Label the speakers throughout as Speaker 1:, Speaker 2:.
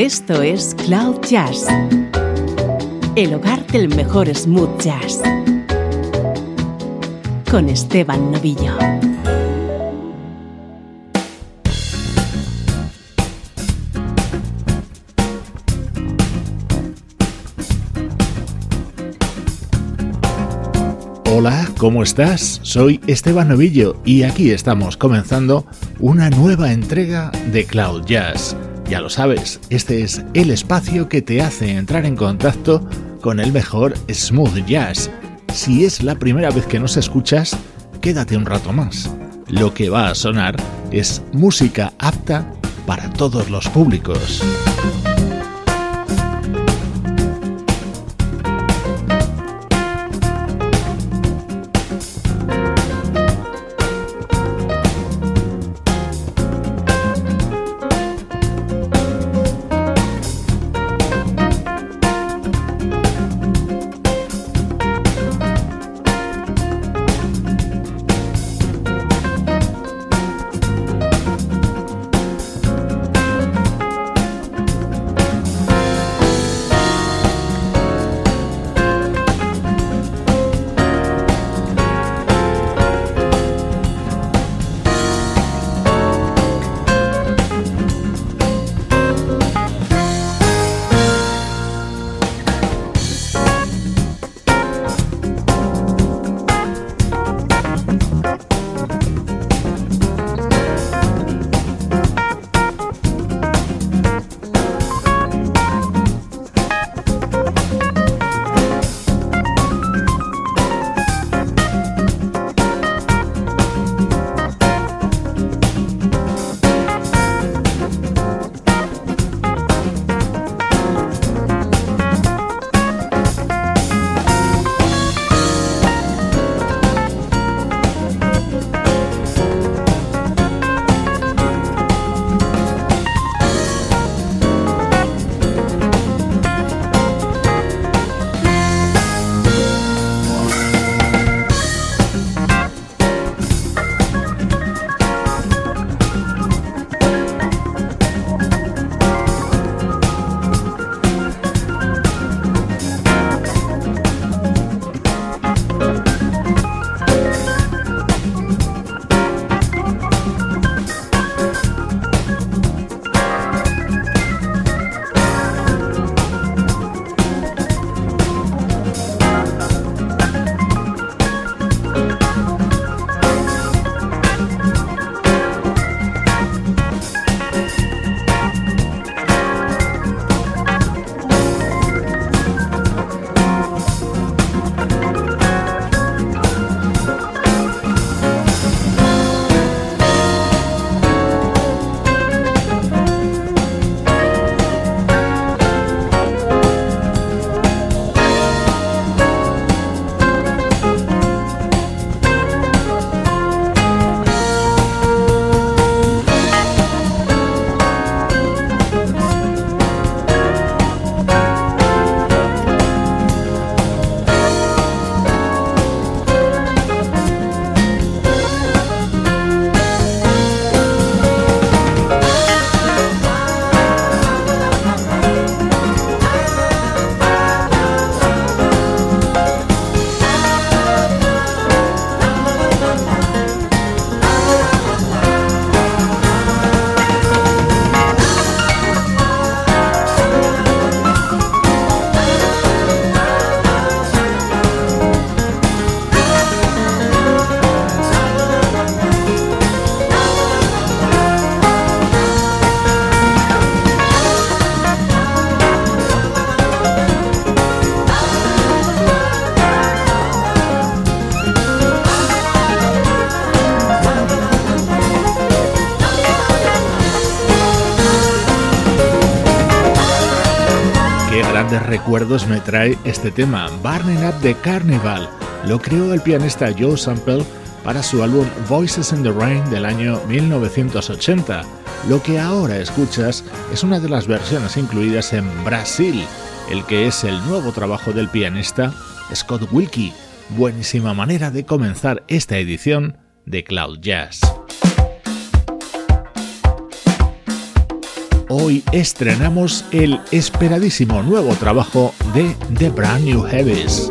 Speaker 1: Esto es Cloud Jazz, el hogar del mejor smooth jazz, con Esteban Novillo.
Speaker 2: Hola, ¿cómo estás? Soy Esteban Novillo y aquí estamos comenzando una nueva entrega de Cloud Jazz ya lo sabes, este es el espacio que te hace entrar en contacto con el mejor smooth jazz. Si es la primera vez que nos escuchas, quédate un rato más. Lo que va a sonar es música apta para todos los públicos. Recuerdos me trae este tema, Burning Up the Carnival. Lo creó el pianista Joe Sample para su álbum Voices in the Rain del año 1980. Lo que ahora escuchas es una de las versiones incluidas en Brasil, el que es el nuevo trabajo del pianista Scott Wilkie. Buenísima manera de comenzar esta edición de Cloud Jazz.
Speaker 3: Hoy estrenamos el esperadísimo nuevo trabajo de The Brand New Heavies.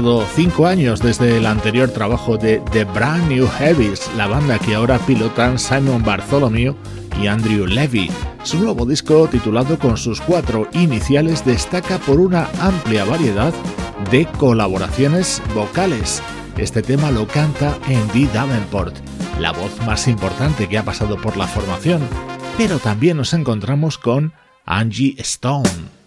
Speaker 3: Pasado cinco años desde el anterior trabajo de The Brand New Heavies, la banda que ahora pilotan Simon Bartholomew y Andrew Levy. Su nuevo disco, titulado con sus cuatro iniciales, destaca por una amplia variedad de colaboraciones vocales. Este tema lo canta Andy Davenport, la voz más importante que ha pasado por la formación, pero también nos encontramos con Angie Stone.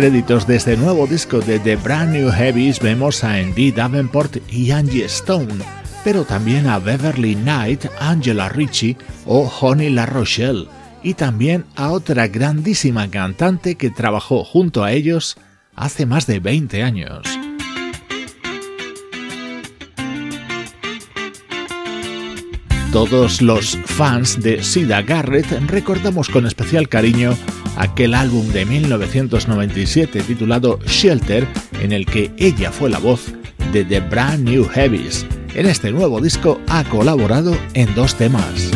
Speaker 3: Créditos de este nuevo disco de The Brand New Heavies vemos a Andy Davenport y Angie Stone, pero también a Beverly Knight, Angela Ritchie o Honey La Rochelle, y también a otra grandísima cantante que trabajó junto a ellos hace más de 20 años. Todos los fans de Sida Garrett recordamos con especial cariño aquel álbum de 1997 titulado Shelter, en el que ella fue la voz de The Brand New Heavies. En este nuevo disco ha colaborado en dos temas.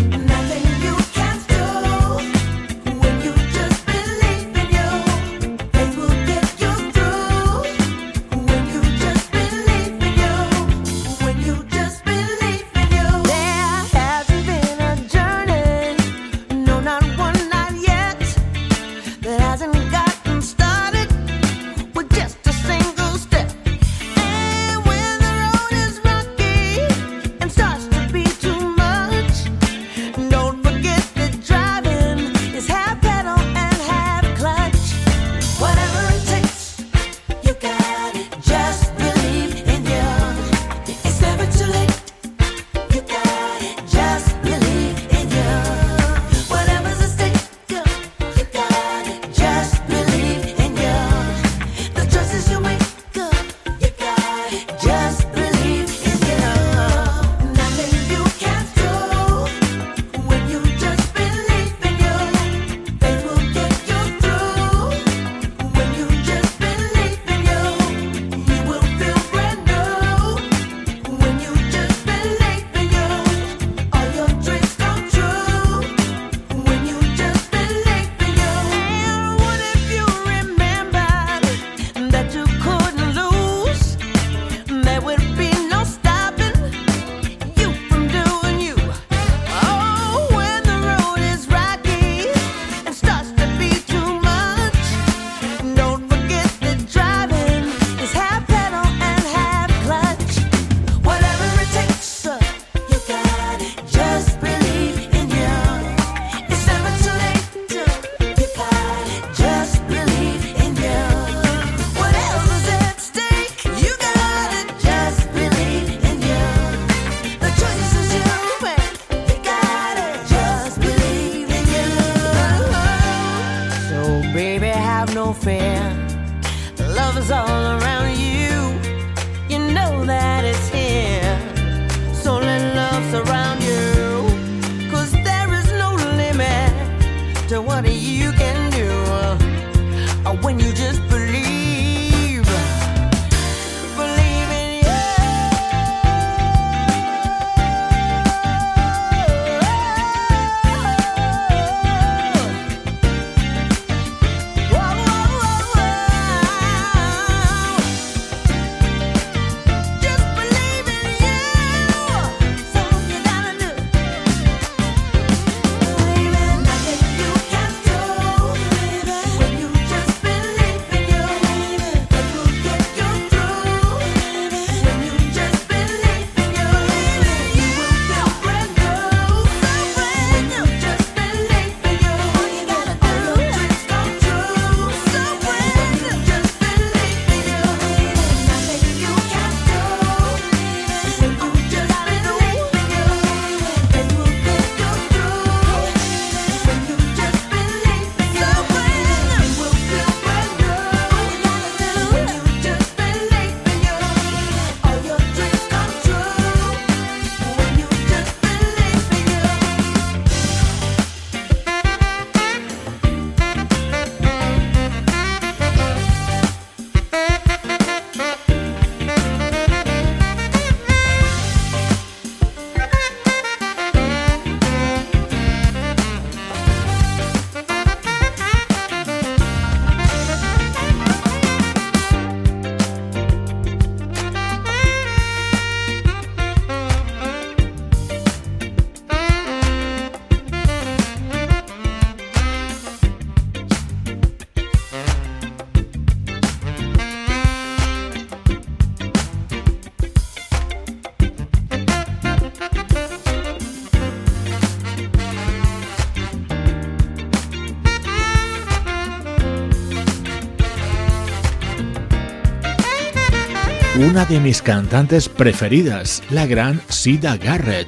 Speaker 2: Una de mis cantantes preferidas, la gran Sida Garrett.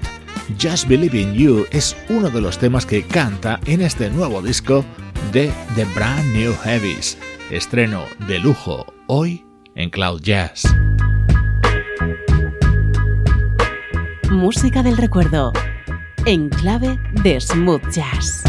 Speaker 2: Just Believe in You es uno de los temas que canta en este nuevo disco de The Brand New Heavies, estreno de lujo hoy en Cloud Jazz.
Speaker 1: Música del recuerdo, en clave de smooth jazz.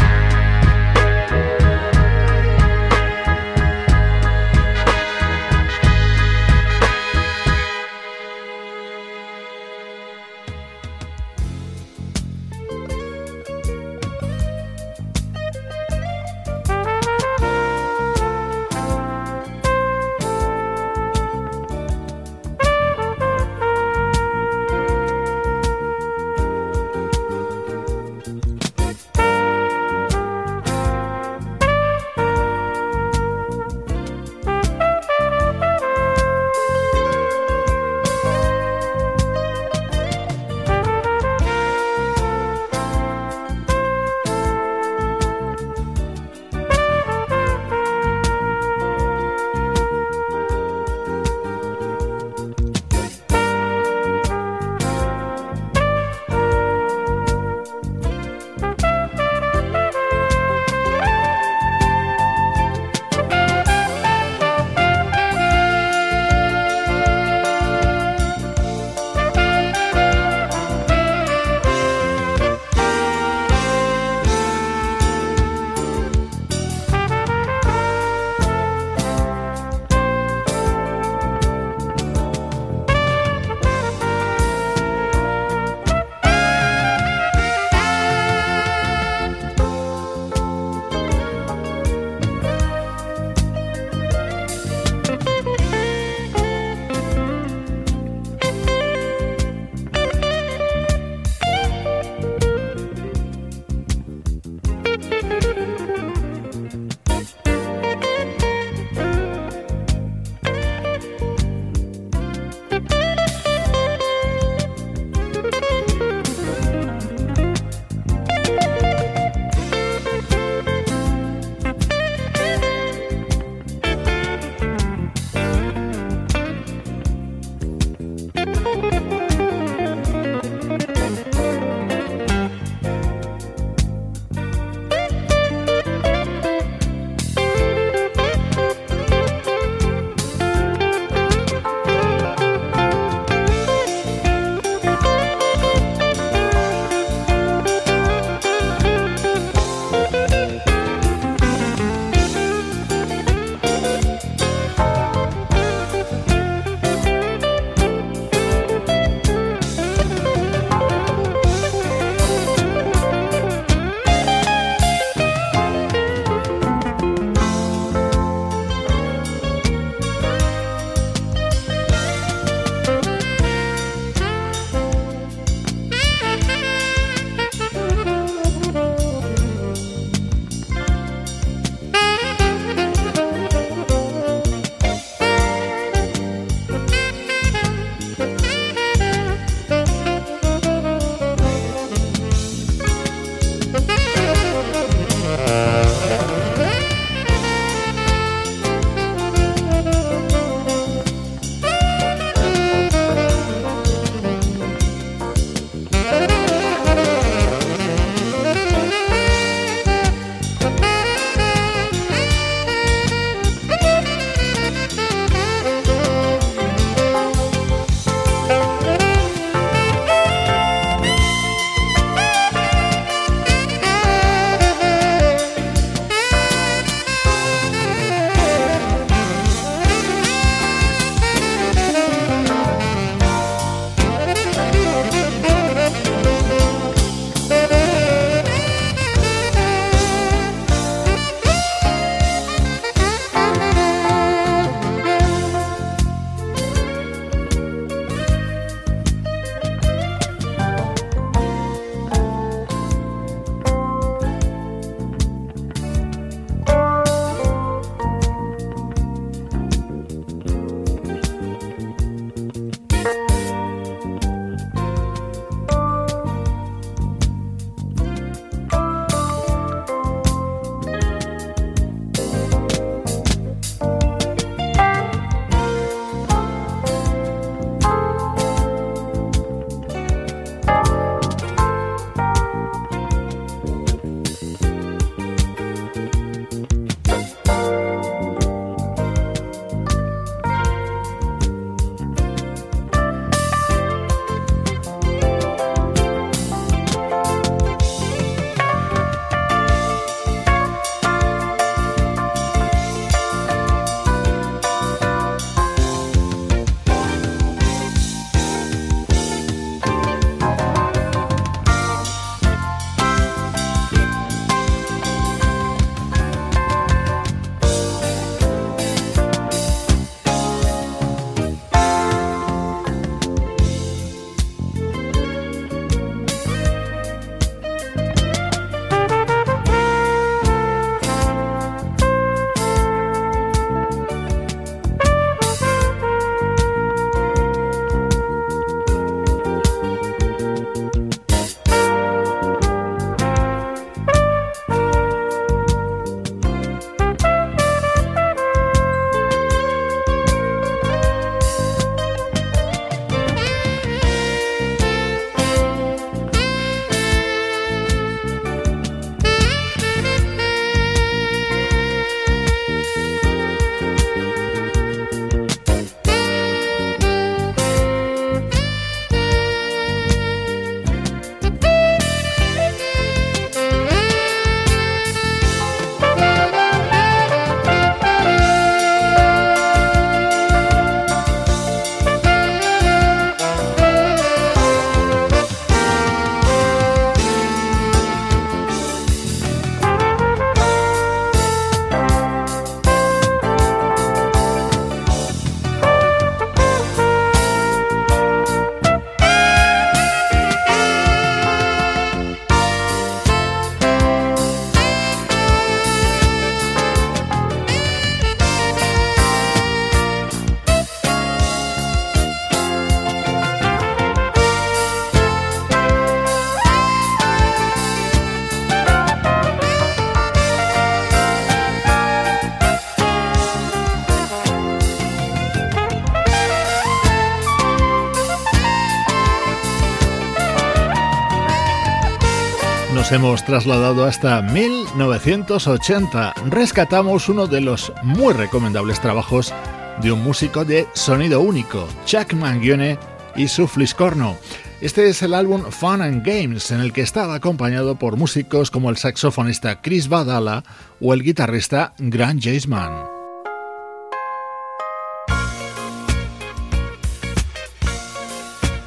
Speaker 2: Hemos trasladado hasta 1980. Rescatamos uno de los muy recomendables trabajos de un músico de sonido único, Chuck Mangione y su Fliscorno. Este es el álbum Fun and Games, en el que estaba acompañado por músicos como el saxofonista Chris Badala o el guitarrista Grant Jaceman.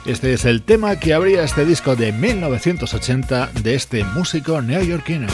Speaker 2: Este es el tema que abría este disco de 1980 de este músico neoyorquino.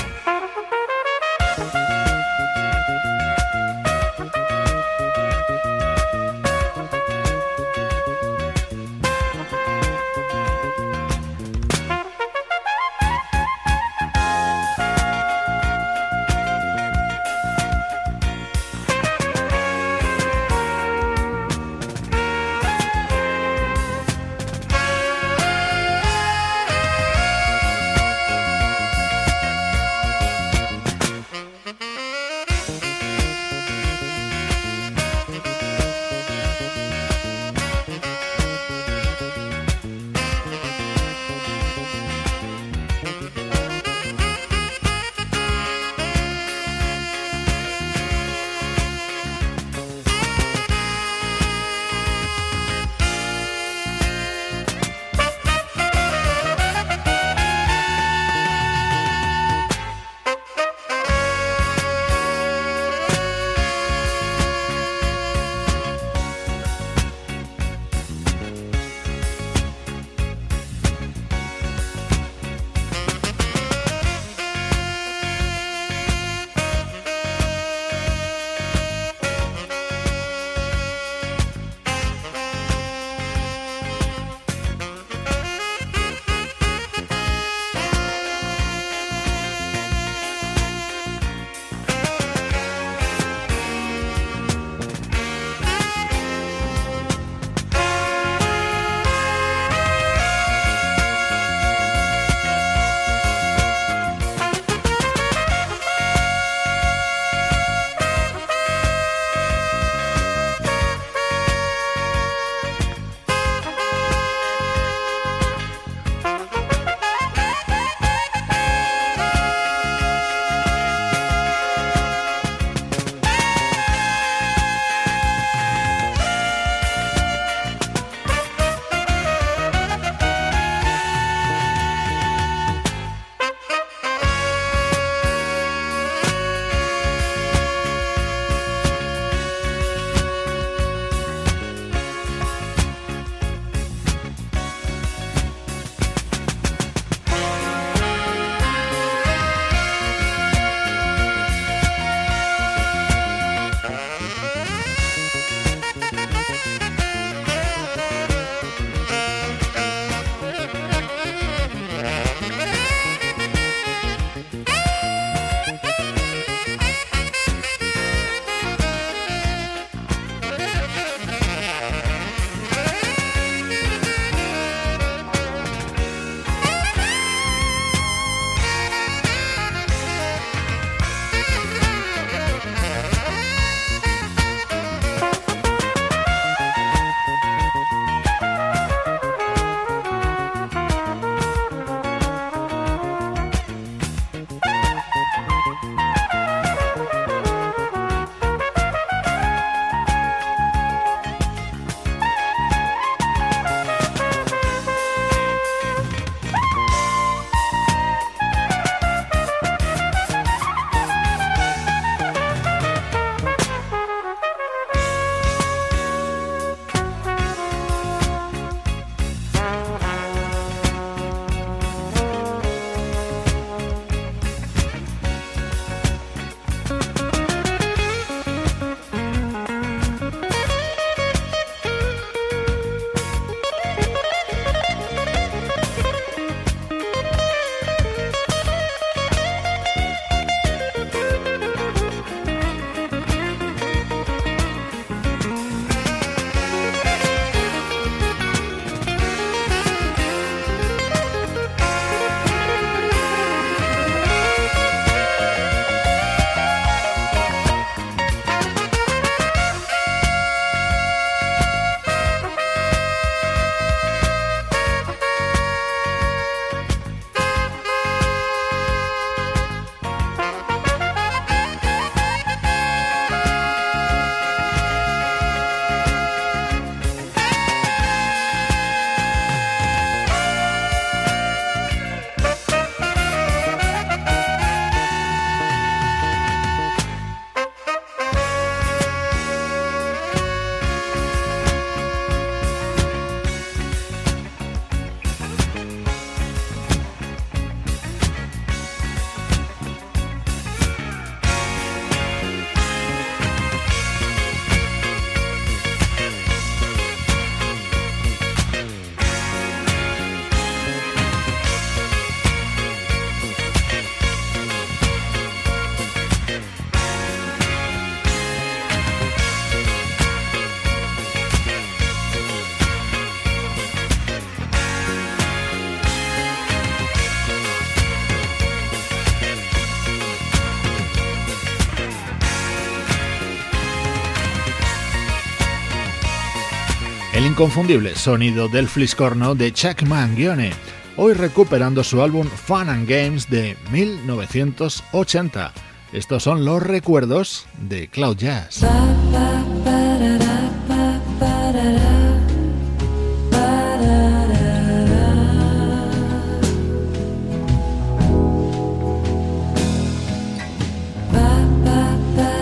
Speaker 3: Inconfundible sonido del fliscorno de Chuck Mangione, hoy recuperando su álbum Fun and Games de 1980. Estos son los recuerdos de Cloud Jazz.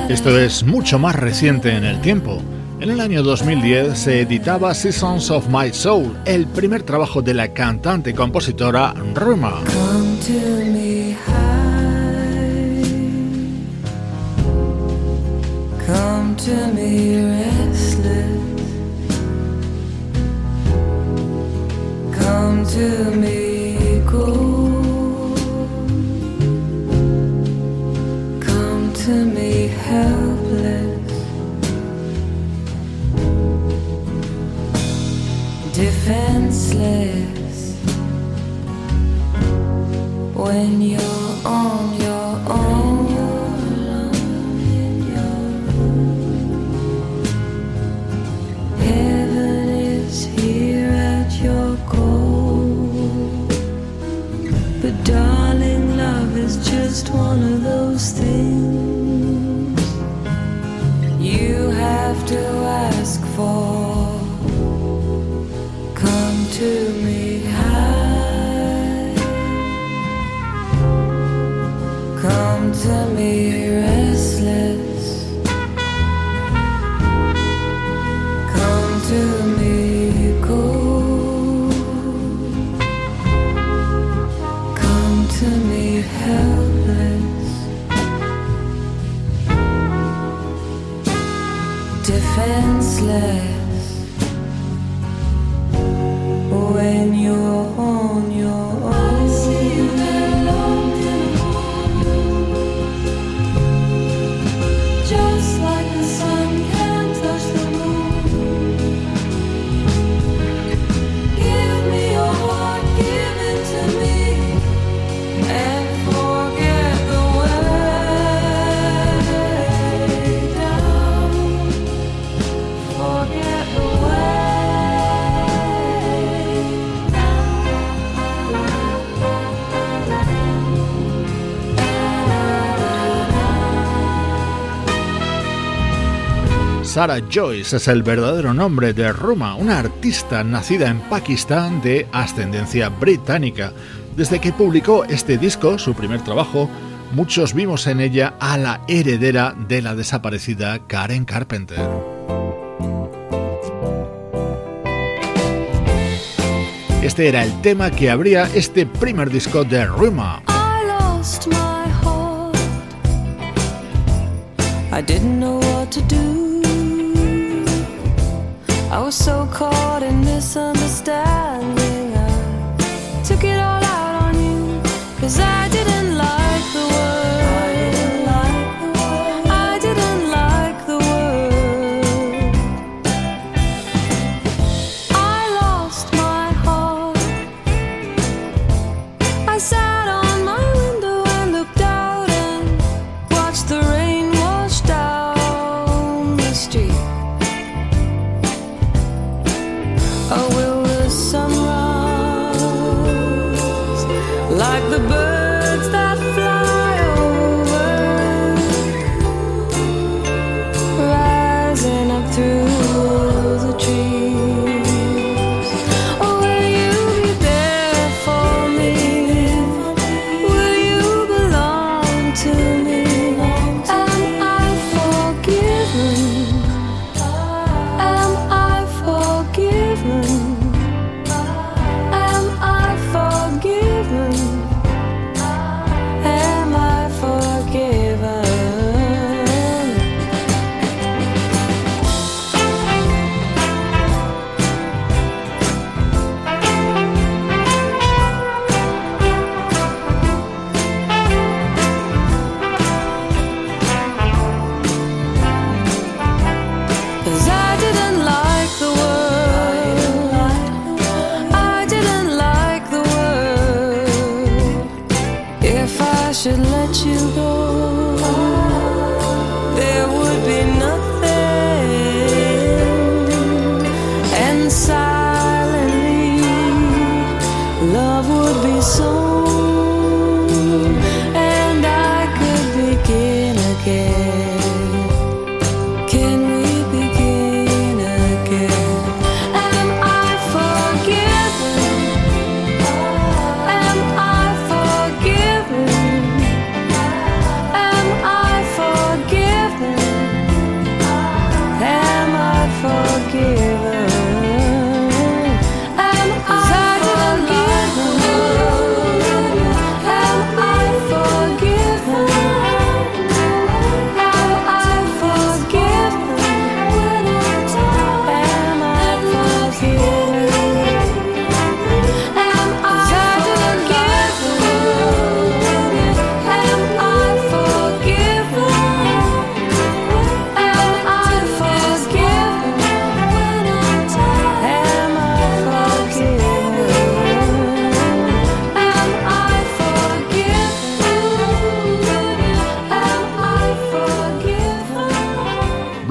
Speaker 3: Esto es mucho más reciente en el tiempo. En el año 2010 se editaba Seasons of My Soul, el primer trabajo de la cantante y compositora. Come to me Sarah Joyce es el verdadero nombre de Ruma, una artista nacida en Pakistán de ascendencia británica. Desde que publicó este disco, su primer trabajo, muchos vimos en ella a la heredera de la desaparecida Karen Carpenter. Este era el tema que abría este primer disco de Ruma. I was so caught in misunderstanding. I took it all out on you, cause I didn't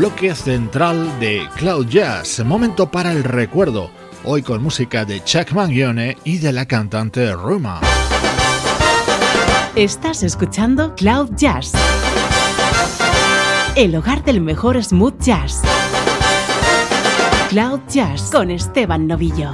Speaker 3: bloque central de Cloud Jazz, momento para el recuerdo, hoy con música de Chuck Mangione y de la cantante Ruma.
Speaker 4: Estás escuchando Cloud Jazz, el hogar del mejor smooth jazz. Cloud Jazz con Esteban Novillo.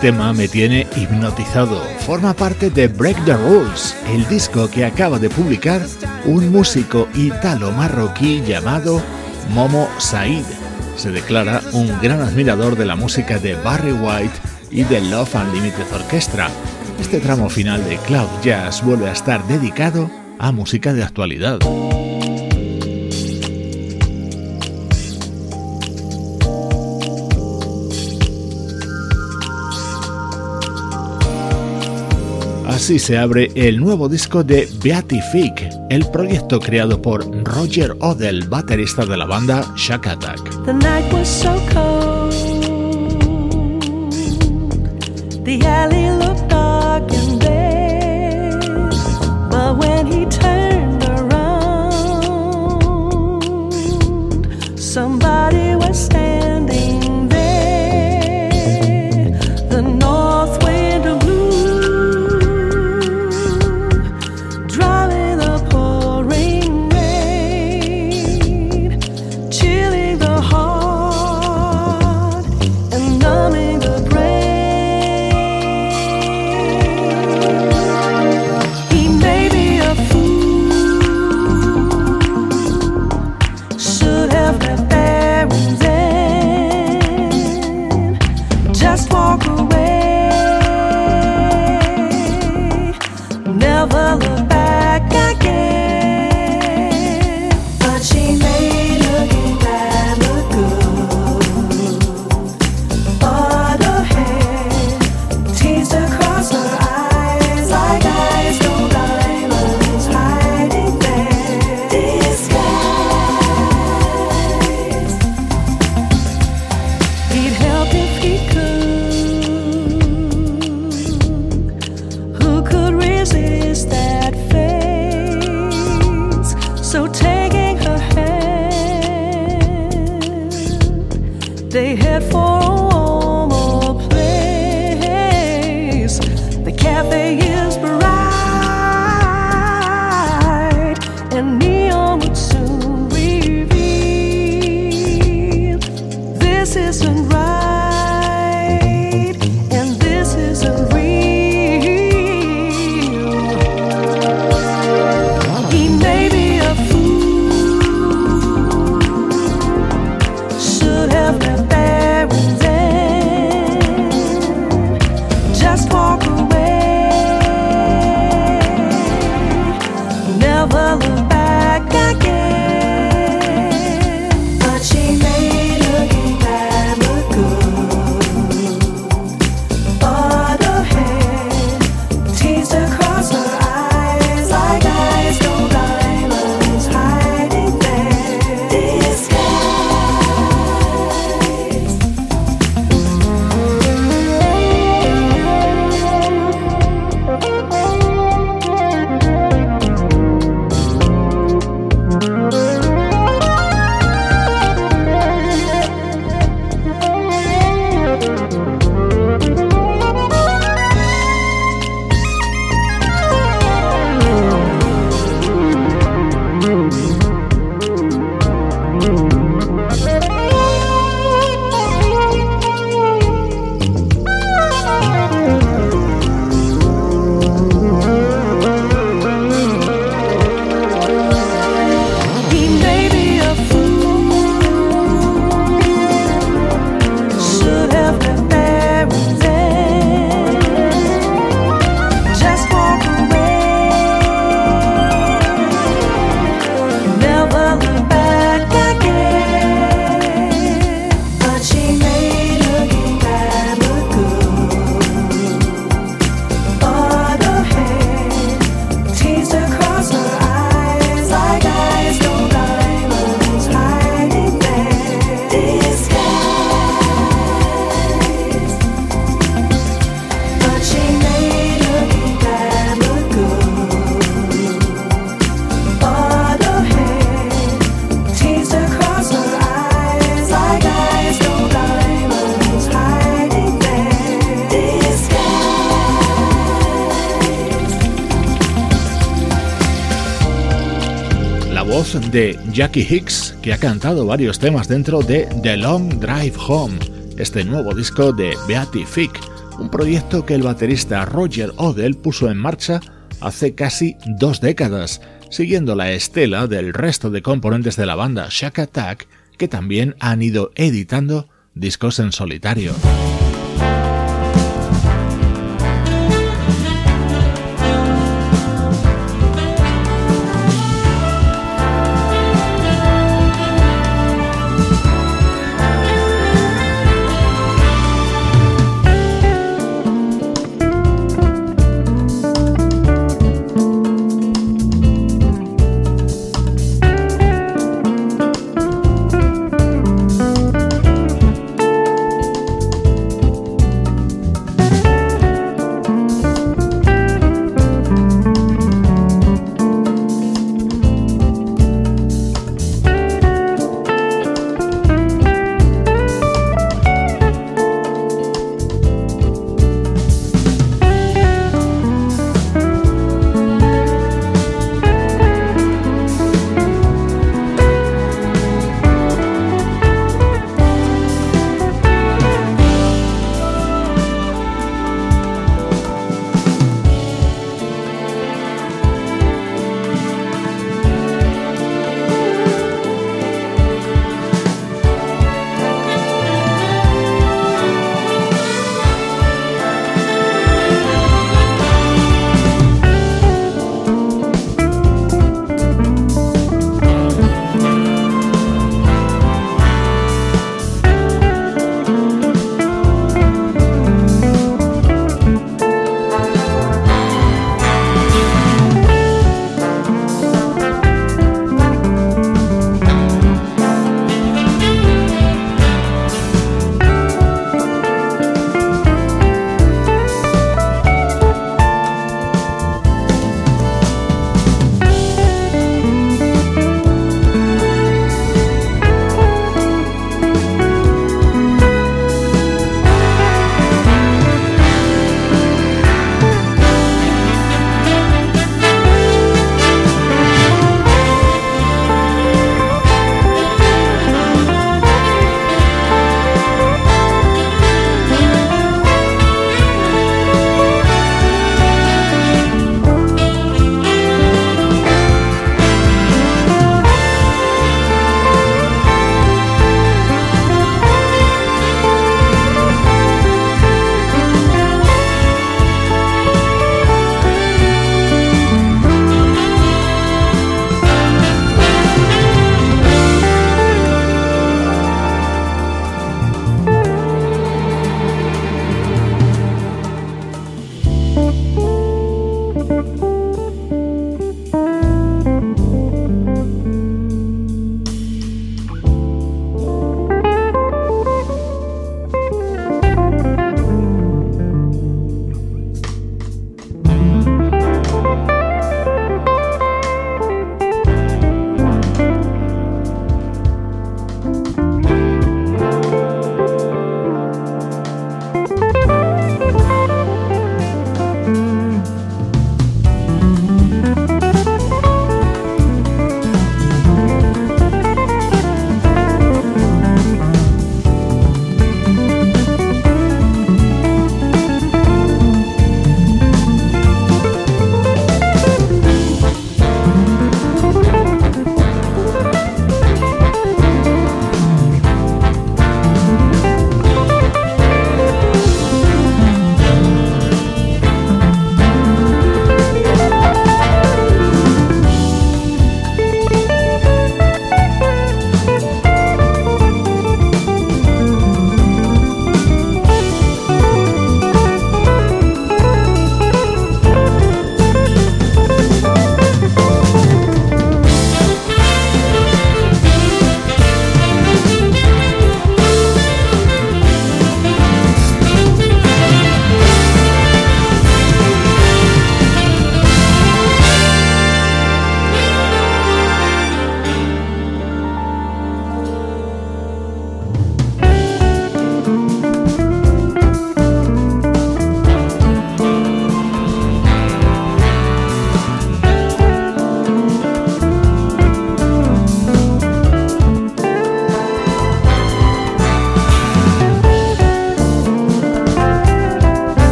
Speaker 3: Tema me tiene hipnotizado. Forma parte de Break the Rules, el disco que acaba de publicar un músico italo-marroquí llamado Momo Said. Se declara un gran admirador de la música de Barry White y de Love Unlimited Orchestra. Este tramo final de Cloud Jazz vuelve a estar dedicado a música de actualidad. Así se abre el nuevo disco de Beatific, el proyecto creado por Roger Odell, baterista de la banda Shack Attack. they head for Jackie Hicks, que ha cantado varios temas dentro de The Long Drive Home, este nuevo disco de Beatific, un proyecto que el baterista Roger Odell puso en marcha hace casi dos décadas, siguiendo la estela del resto de componentes de la banda Shack Attack, que también han ido editando discos en solitario.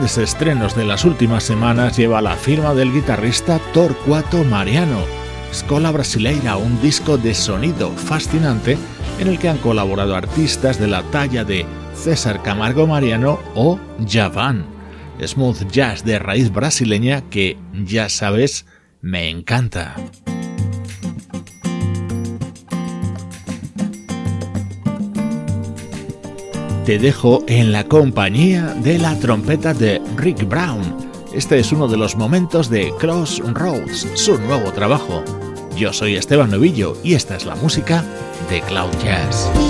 Speaker 2: Grandes estrenos de las últimas semanas lleva la firma del guitarrista Torcuato Mariano. Escola Brasileira, un disco de sonido fascinante en el que han colaborado artistas de la talla de César Camargo Mariano o Javan. Smooth jazz de raíz brasileña que, ya sabes, me encanta. Te dejo en la compañía de la trompeta de Rick Brown. Este es uno de los momentos de Crossroads, su nuevo trabajo. Yo soy Esteban Novillo y esta es la música de Cloud Jazz.